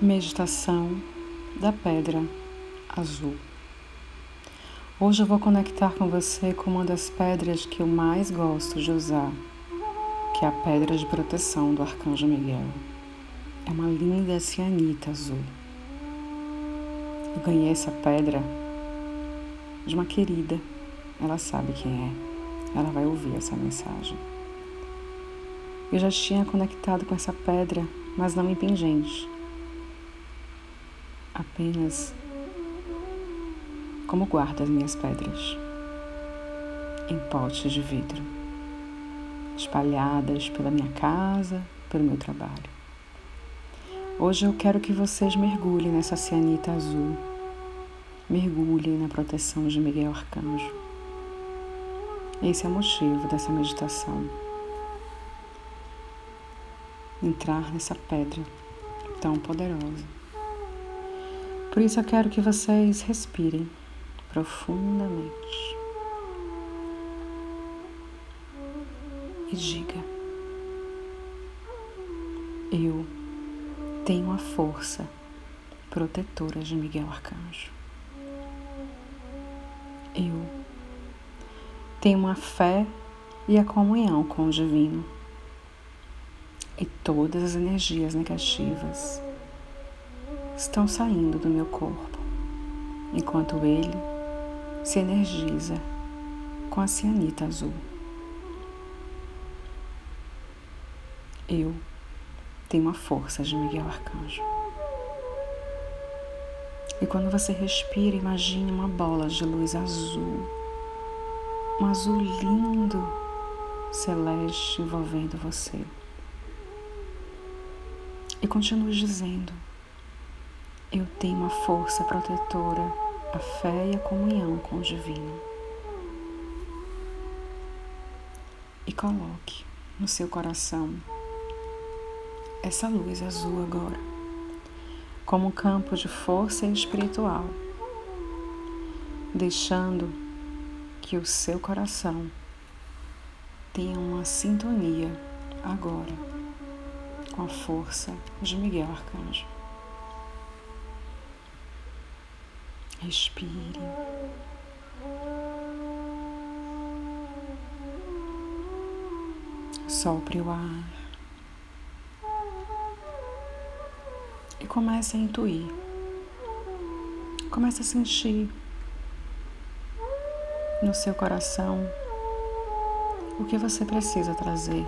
Meditação da Pedra Azul. Hoje eu vou conectar com você com uma das pedras que eu mais gosto de usar, que é a pedra de proteção do Arcanjo Miguel. É uma linda cianita azul. Eu ganhei essa pedra de uma querida, ela sabe quem é, ela vai ouvir essa mensagem. Eu já tinha conectado com essa pedra, mas não em pingente apenas como guardo as minhas pedras em potes de vidro, espalhadas pela minha casa, pelo meu trabalho. Hoje eu quero que vocês mergulhem nessa cianita azul, mergulhem na proteção de Miguel Arcanjo. Esse é o motivo dessa meditação. Entrar nessa pedra tão poderosa. Por isso eu quero que vocês respirem profundamente e diga: Eu tenho a força protetora de Miguel Arcanjo. Eu tenho a fé e a comunhão com o Divino. E todas as energias negativas estão saindo do meu corpo, enquanto ele se energiza com a cianita azul. Eu tenho a força de Miguel Arcanjo. E quando você respira, imagine uma bola de luz azul, um azul lindo, celeste envolvendo você. E continue dizendo: eu tenho a força protetora, a fé e a comunhão com o Divino. E coloque no seu coração essa luz azul agora, como um campo de força espiritual, deixando que o seu coração tenha uma sintonia agora com a força de Miguel Arcanjo. Respire. Sopre o ar. E comece a intuir. Comece a sentir no seu coração o que você precisa trazer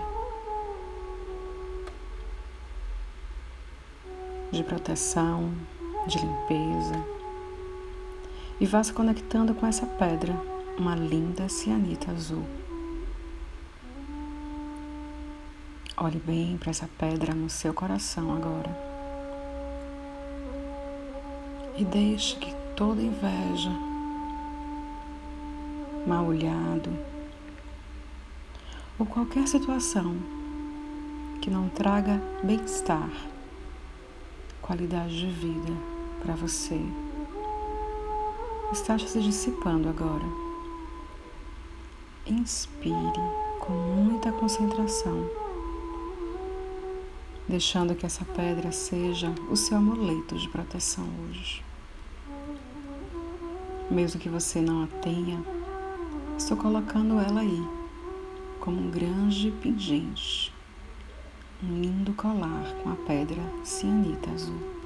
de proteção, de limpeza e vá se conectando com essa pedra, uma linda cianita azul. Olhe bem para essa pedra no seu coração agora. E deixe que toda inveja, mal olhado ou qualquer situação que não traga bem-estar, qualidade de vida para você está se dissipando agora. Inspire com muita concentração, deixando que essa pedra seja o seu amuleto de proteção hoje. Mesmo que você não a tenha, estou colocando ela aí como um grande pingente, um lindo colar com a pedra cianita azul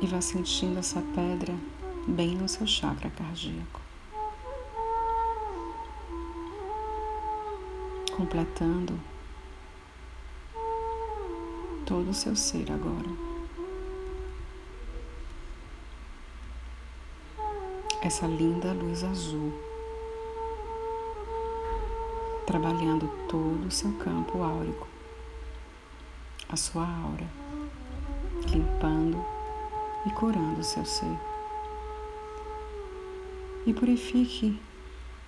e vá sentindo essa pedra bem no seu chakra cardíaco. Completando todo o seu ser agora. Essa linda luz azul trabalhando todo o seu campo áurico, a sua aura, limpando e curando o seu ser. E purifique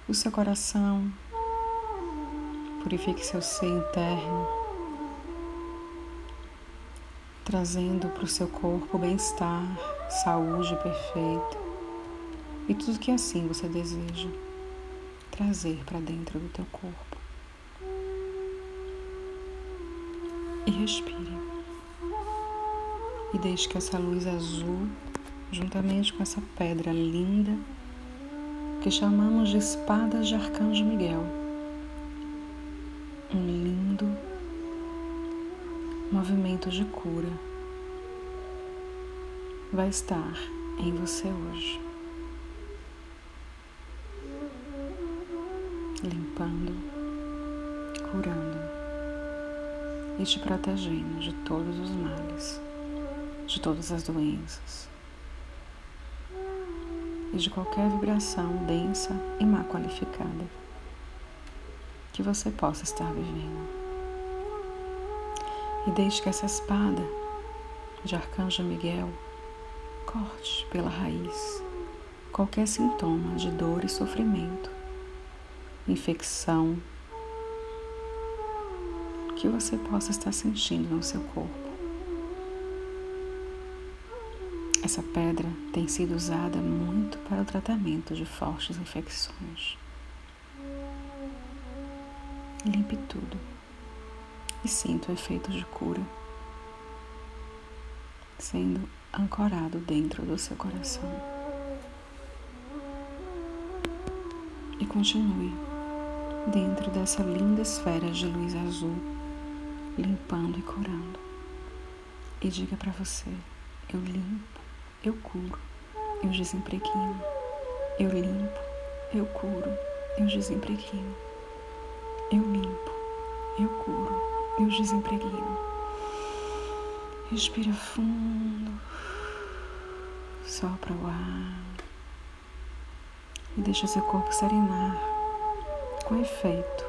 o seu coração, purifique seu ser interno, trazendo para o seu corpo bem-estar, saúde perfeita e tudo que assim você deseja trazer para dentro do teu corpo. E respire. E deixe que essa luz azul, juntamente com essa pedra linda, que chamamos de espada de Arcanjo Miguel, um lindo movimento de cura, vai estar em você hoje. Limpando, curando e te protegendo de todos os males, de todas as doenças e de qualquer vibração densa e má qualificada que você possa estar vivendo. E deixe que essa espada de Arcanjo Miguel corte pela raiz qualquer sintoma de dor e sofrimento, infecção que você possa estar sentindo no seu corpo. Essa pedra tem sido usada muito para o tratamento de fortes infecções. Limpe tudo e sinta o efeito de cura sendo ancorado dentro do seu coração. E continue dentro dessa linda esfera de luz azul, limpando e curando. E diga para você: eu limpo, eu curo, eu desempreguino. Eu limpo, eu curo, eu desempreguino. Eu limpo, eu curo, eu desempreguino. Respira fundo, sopra o ar. E deixa seu corpo serenar com o efeito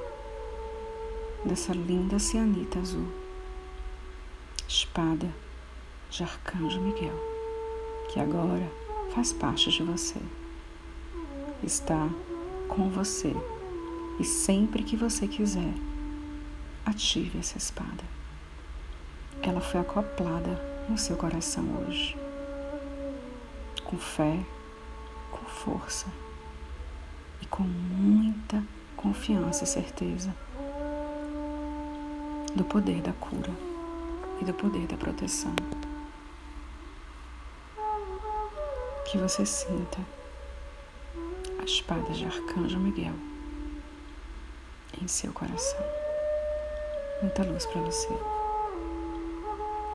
dessa linda cianita azul, espada de Arcanjo Miguel, que agora faz parte de você, está com você e sempre que você quiser ative essa espada. Ela foi acoplada no seu coração hoje, com fé, com força e com muita confiança e certeza do poder da cura e do poder da proteção. Que você sinta a espada de Arcanjo Miguel em seu coração. Muita luz para você.